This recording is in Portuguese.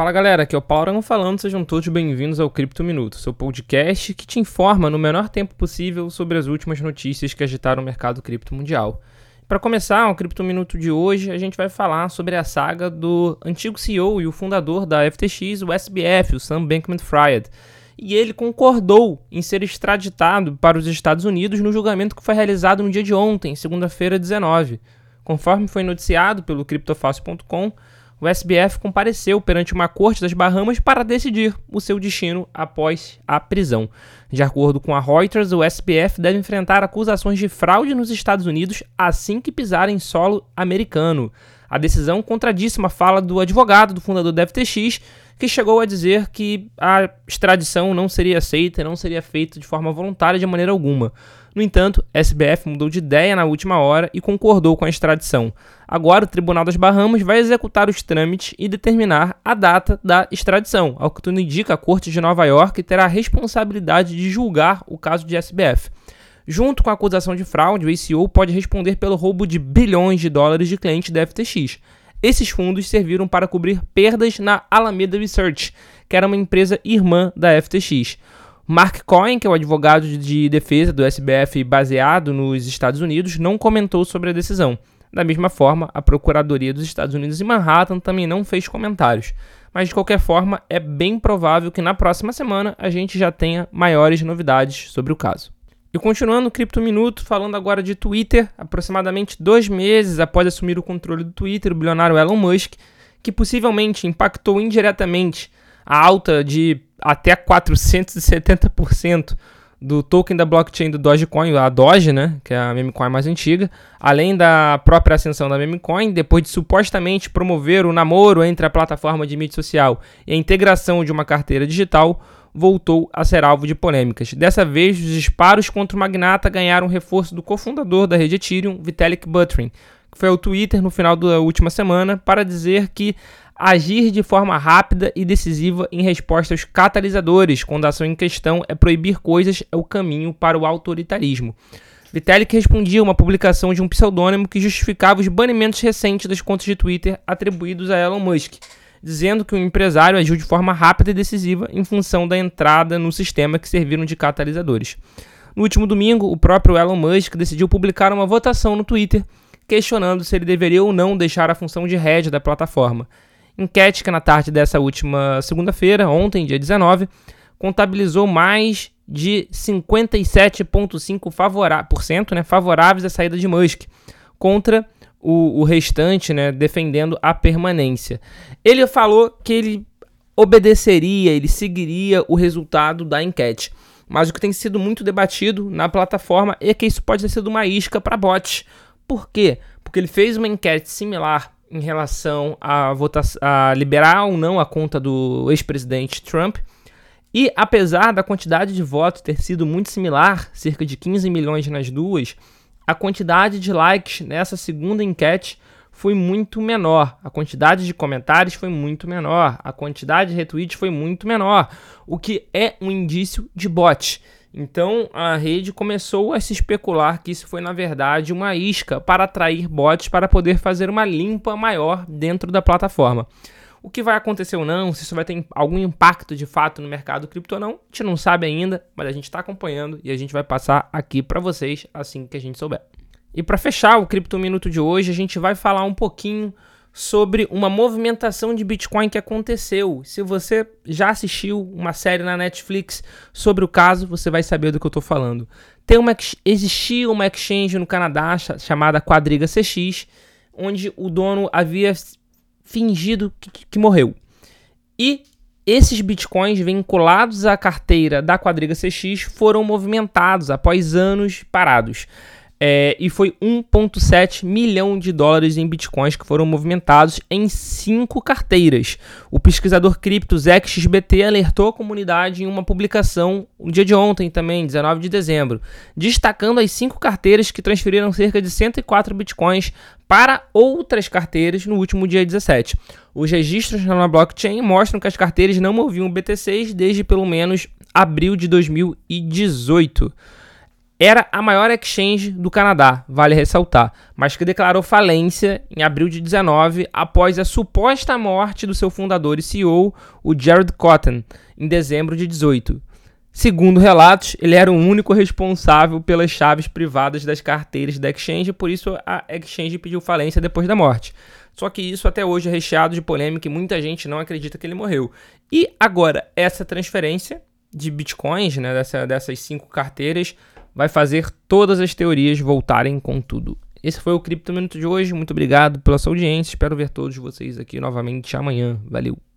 Fala galera, aqui é o Paulo Arão falando, sejam todos bem-vindos ao Cripto Minuto, seu podcast que te informa no menor tempo possível sobre as últimas notícias que agitaram o mercado cripto mundial. Para começar o Cripto Minuto de hoje, a gente vai falar sobre a saga do antigo CEO e o fundador da FTX, o SBF, o Sam Bankman-Fried. E ele concordou em ser extraditado para os Estados Unidos no julgamento que foi realizado no dia de ontem, segunda-feira 19. Conforme foi noticiado pelo CryptoFácil.com, o SBF compareceu perante uma corte das Bahamas para decidir o seu destino após a prisão. De acordo com a Reuters, o SBF deve enfrentar acusações de fraude nos Estados Unidos assim que pisar em solo americano. A decisão contradiz uma fala do advogado do fundador da FTX, que chegou a dizer que a extradição não seria aceita e não seria feita de forma voluntária de maneira alguma. No entanto, SBF mudou de ideia na última hora e concordou com a extradição. Agora, o Tribunal das Bahamas vai executar os trâmites e determinar a data da extradição. Ao que tudo indica, a Corte de Nova York terá a responsabilidade de julgar o caso de SBF. Junto com a acusação de fraude, o ACO pode responder pelo roubo de bilhões de dólares de clientes da FTX. Esses fundos serviram para cobrir perdas na Alameda Research, que era uma empresa irmã da FTX. Mark Cohen, que é o advogado de defesa do SBF baseado nos Estados Unidos, não comentou sobre a decisão. Da mesma forma, a Procuradoria dos Estados Unidos em Manhattan também não fez comentários. Mas de qualquer forma, é bem provável que na próxima semana a gente já tenha maiores novidades sobre o caso. E continuando o Cripto Minuto, falando agora de Twitter, aproximadamente dois meses após assumir o controle do Twitter, o bilionário Elon Musk, que possivelmente impactou indiretamente a alta de até 470% do token da blockchain do Dogecoin, a Doge, né, que é a meme coin mais antiga, além da própria ascensão da meme coin, depois de supostamente promover o namoro entre a plataforma de mídia social e a integração de uma carteira digital, voltou a ser alvo de polêmicas. Dessa vez, os disparos contra o magnata ganharam reforço do cofundador da rede Ethereum, Vitalik Buterin, que foi ao Twitter no final da última semana para dizer que agir de forma rápida e decisiva em resposta aos catalisadores quando a ação em questão é proibir coisas é o caminho para o autoritarismo. Vitalik respondia uma publicação de um pseudônimo que justificava os banimentos recentes das contas de Twitter atribuídos a Elon Musk, dizendo que o empresário agiu de forma rápida e decisiva em função da entrada no sistema que serviram de catalisadores. No último domingo, o próprio Elon Musk decidiu publicar uma votação no Twitter questionando se ele deveria ou não deixar a função de head da plataforma. Enquete que na tarde dessa última segunda-feira, ontem, dia 19, contabilizou mais de 57,5% né, favoráveis à saída de Musk, contra o, o restante né, defendendo a permanência. Ele falou que ele obedeceria, ele seguiria o resultado da enquete. Mas o que tem sido muito debatido na plataforma é que isso pode ter sido uma isca para bots. Por quê? Porque ele fez uma enquete similar em relação a, votação, a liberar ou não a conta do ex-presidente Trump. E apesar da quantidade de votos ter sido muito similar, cerca de 15 milhões nas duas, a quantidade de likes nessa segunda enquete foi muito menor, a quantidade de comentários foi muito menor, a quantidade de retweets foi muito menor, o que é um indício de bot. Então a rede começou a se especular que isso foi na verdade uma isca para atrair bots para poder fazer uma limpa maior dentro da plataforma. O que vai acontecer ou não, se isso vai ter algum impacto de fato no mercado cripto ou não, a gente não sabe ainda, mas a gente está acompanhando e a gente vai passar aqui para vocês assim que a gente souber. E para fechar o Cripto Minuto de hoje, a gente vai falar um pouquinho sobre uma movimentação de Bitcoin que aconteceu. Se você já assistiu uma série na Netflix sobre o caso, você vai saber do que eu estou falando. Tem uma, existia uma exchange no Canadá chamada Quadriga CX, onde o dono havia fingido que, que morreu. E esses bitcoins vinculados à carteira da Quadriga CX foram movimentados após anos parados. É, e foi 1,7 milhão de dólares em bitcoins que foram movimentados em cinco carteiras. O pesquisador cripto ZXBT alertou a comunidade em uma publicação no dia de ontem também, 19 de dezembro, destacando as cinco carteiras que transferiram cerca de 104 bitcoins para outras carteiras no último dia 17. Os registros na blockchain mostram que as carteiras não moviam BTCs desde pelo menos abril de 2018. Era a maior exchange do Canadá, vale ressaltar, mas que declarou falência em abril de 19 após a suposta morte do seu fundador e CEO, o Jared Cotton, em dezembro de 18. Segundo relatos, ele era o único responsável pelas chaves privadas das carteiras da exchange, por isso a exchange pediu falência depois da morte. Só que isso até hoje é recheado de polêmica e muita gente não acredita que ele morreu. E agora, essa transferência de bitcoins, né, dessa, dessas cinco carteiras, vai fazer todas as teorias voltarem com tudo. Esse foi o Cripto Minuto de hoje. Muito obrigado pela sua audiência. Espero ver todos vocês aqui novamente amanhã. Valeu!